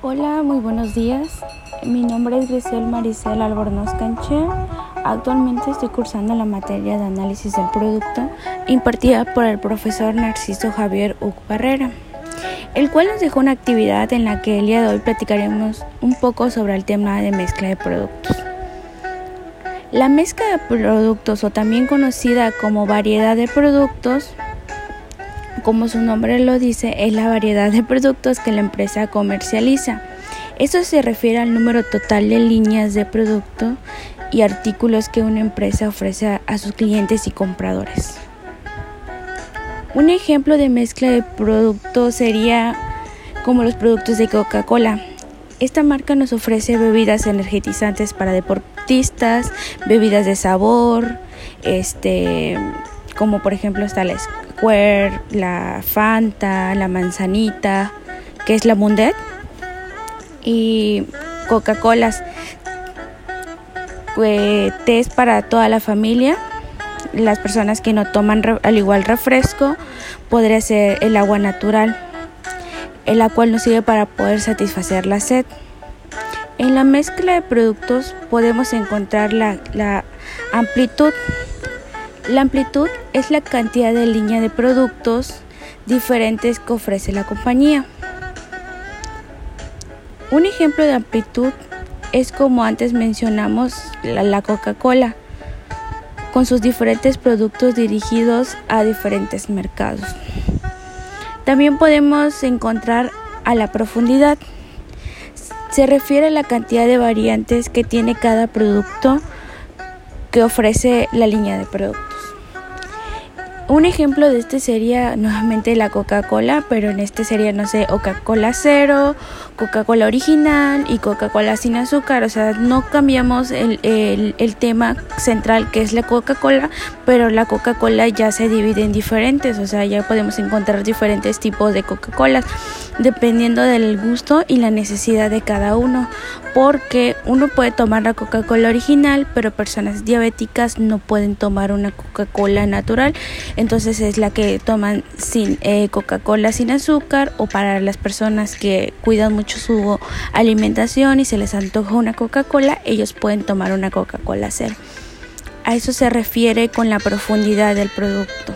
Hola, muy buenos días. Mi nombre es Grisel Maricel Albornoz Canché. Actualmente estoy cursando la materia de análisis del producto impartida por el profesor Narciso Javier Uc Barrera, el cual nos dejó una actividad en la que el día de hoy platicaremos un poco sobre el tema de mezcla de productos. La mezcla de productos o también conocida como variedad de productos como su nombre lo dice, es la variedad de productos que la empresa comercializa. Esto se refiere al número total de líneas de producto y artículos que una empresa ofrece a sus clientes y compradores. Un ejemplo de mezcla de productos sería como los productos de Coca-Cola. Esta marca nos ofrece bebidas energetizantes para deportistas, bebidas de sabor, este, como por ejemplo está la La Fanta, la Manzanita, que es la Mundet, y Coca-Colas, es para toda la familia. Las personas que no toman al igual refresco, podría ser el agua natural, el cual nos sirve para poder satisfacer la sed. En la mezcla de productos podemos encontrar la, la amplitud la amplitud es la cantidad de línea de productos diferentes que ofrece la compañía. Un ejemplo de amplitud es como antes mencionamos la, Coca-Cola, con sus diferentes productos dirigidos a diferentes mercados. También podemos encontrar a la profundidad. Se refiere a la cantidad de variantes que tiene cada producto que ofrece la línea de productos. Un ejemplo de este sería nuevamente la Coca-Cola, pero en este sería, no sé, Coca-Cola cero, Coca-Cola original y Coca-Cola sin azúcar. O sea, no cambiamos el, el, tema central que es la Coca-Cola, pero la Coca-Cola ya se divide en diferentes. O sea, ya podemos encontrar diferentes tipos de Coca-Cola dependiendo del gusto y la necesidad de cada uno. Porque uno puede tomar la Coca-Cola original, pero personas diabéticas no pueden tomar una Coca-Cola natural entonces es la que toman sin eh, Coca-Cola sin azúcar o para las personas que cuidan mucho su alimentación y se les antoja una Coca-Cola, ellos pueden tomar una Coca-Cola cero. A eso se refiere con la profundidad del producto.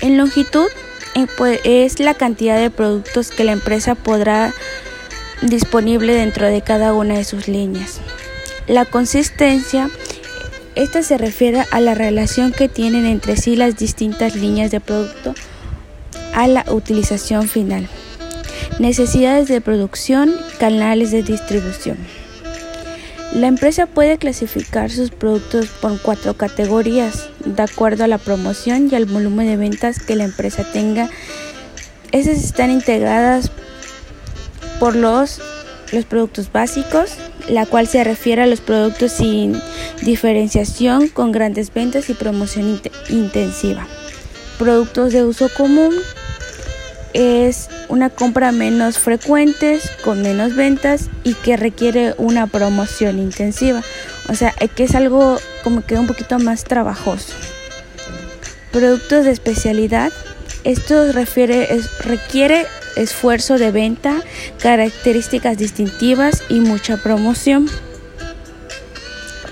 En longitud es la cantidad de productos que la empresa podrá disponible dentro de cada una de sus líneas. La consistencia esta se refiere a la relación que tienen entre sí las distintas líneas de producto a la utilización final. Necesidades de producción, canales de distribución. La empresa puede clasificar sus productos por cuatro categorías, de acuerdo a la promoción y al volumen de ventas que la empresa tenga. Estas están integradas por los, los productos básicos, la cual se refiere a los productos sin diferenciación con grandes ventas y promoción intensiva. Productos de uso común es una compra menos frecuente, con menos ventas y que requiere una promoción intensiva. O sea, que es algo como que un poquito más trabajoso. Productos de especialidad. Esto refiere, requiere esfuerzo de venta, características distintivas y mucha promoción.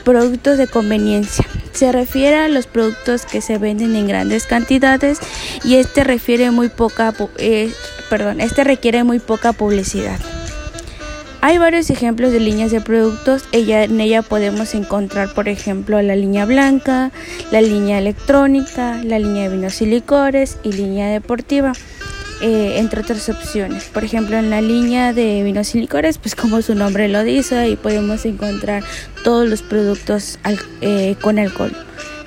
Productos de conveniencia. Se refiere a los productos que se venden en grandes cantidades y este refiere muy poca, eh, perdón, este requiere muy poca publicidad. Hay varios ejemplos de líneas de productos. Ella, en ella podemos encontrar, por ejemplo, la línea blanca, la línea electrónica, la línea de vinos y licores y línea deportiva. Eh, entre otras opciones. Por ejemplo, en la línea de vinos y licores, pues como su nombre lo dice, ahí podemos encontrar todos los productos eh, con alcohol.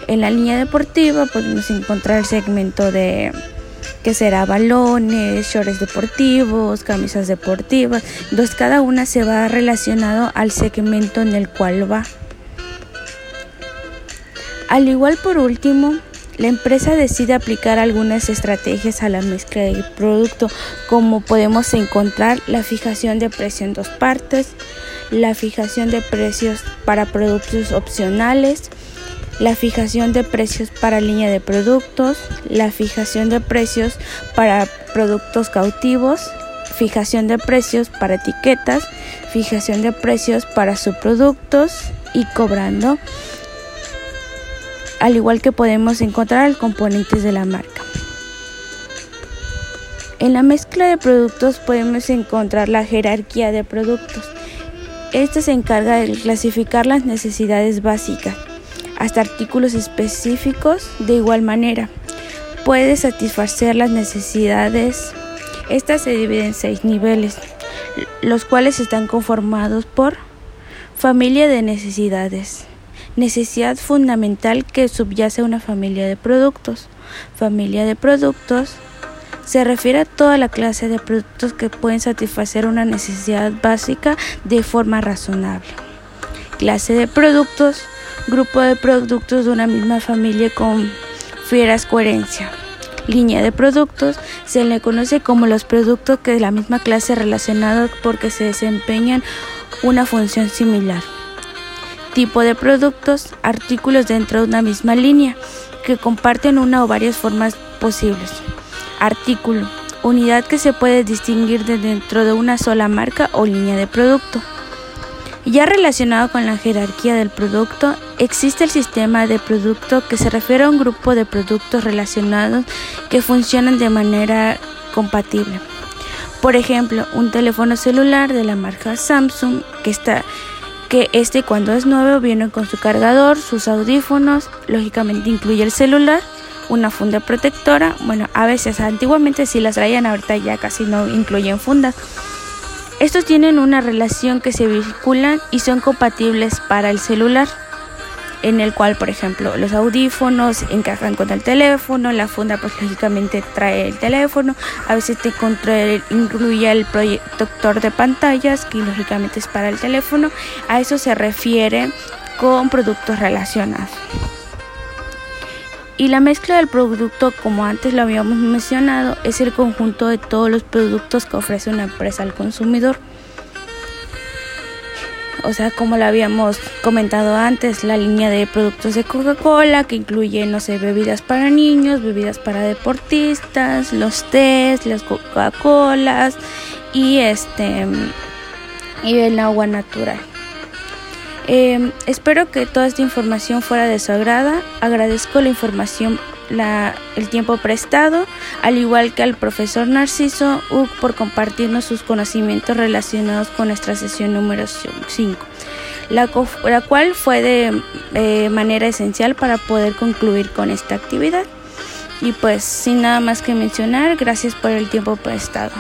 En la línea deportiva podemos encontrar el segmento de que será balones, shorts deportivos, camisas deportivas. Entonces cada una se va relacionado al segmento en el cual va. Al igual por último, la empresa decide aplicar algunas estrategias a la mezcla del producto, como podemos encontrar la fijación de precio en dos partes, la fijación de precios para productos opcionales, la fijación de precios para línea de productos, la fijación de precios para productos cautivos, fijación de precios para etiquetas, fijación de precios para subproductos y cobrando, al igual que podemos encontrar componentes de la marca. En la mezcla de productos podemos encontrar la jerarquía de productos. Esta se encarga de clasificar las necesidades básicas hasta artículos específicos de igual manera. Puede satisfacer las necesidades. Estas se dividen en seis niveles, los cuales están conformados por familia de necesidades. Necesidad fundamental que subyace a una familia de productos. Familia de productos se refiere a toda la clase de productos que pueden satisfacer una necesidad básica de forma razonable. Clase de productos, grupo de productos de una misma familia con fieras coherencia. Línea de productos se le conoce como los productos que de la misma clase relacionados porque se desempeñan una función similar. Tipo de productos, artículos dentro de una misma línea que comparten una o varias formas posibles. Artículo, unidad que se puede distinguir de dentro de una sola marca o línea de producto. Ya relacionado con la jerarquía del producto, existe el sistema de producto que se refiere a un grupo de productos relacionados que funcionan de manera compatible. Por ejemplo, un teléfono celular de la marca Samsung que está que este cuando es nuevo viene con su cargador, sus audífonos, lógicamente incluye el celular una funda protectora. Bueno, a veces antiguamente sí las traían, ahorita ya casi no incluyen fundas. Estos tienen una relación que se vinculan y son compatibles para el celular, en el cual, por ejemplo, los audífonos encajan con el teléfono, la funda pues lógicamente trae el teléfono, a veces te incluye el proyector de pantallas, que lógicamente es para el teléfono, a eso se refiere con productos relacionados. Y la mezcla del producto, como antes lo habíamos mencionado, es el conjunto de todos los productos que ofrece una empresa al consumidor. O sea, como lo habíamos comentado antes, la línea de productos de Coca-Cola, que incluye, no sé, bebidas para niños, bebidas para deportistas, los tés, las Coca-Colas y este y el agua natural. Eh, espero que toda esta información fuera de su agrado. Agradezco la información, la, el tiempo prestado, al igual que al profesor Narciso Uc por compartirnos sus conocimientos relacionados con nuestra sesión número 5, la, cual fue de eh, manera esencial para poder concluir con esta actividad. Y pues sin nada más que mencionar, gracias por el tiempo prestado.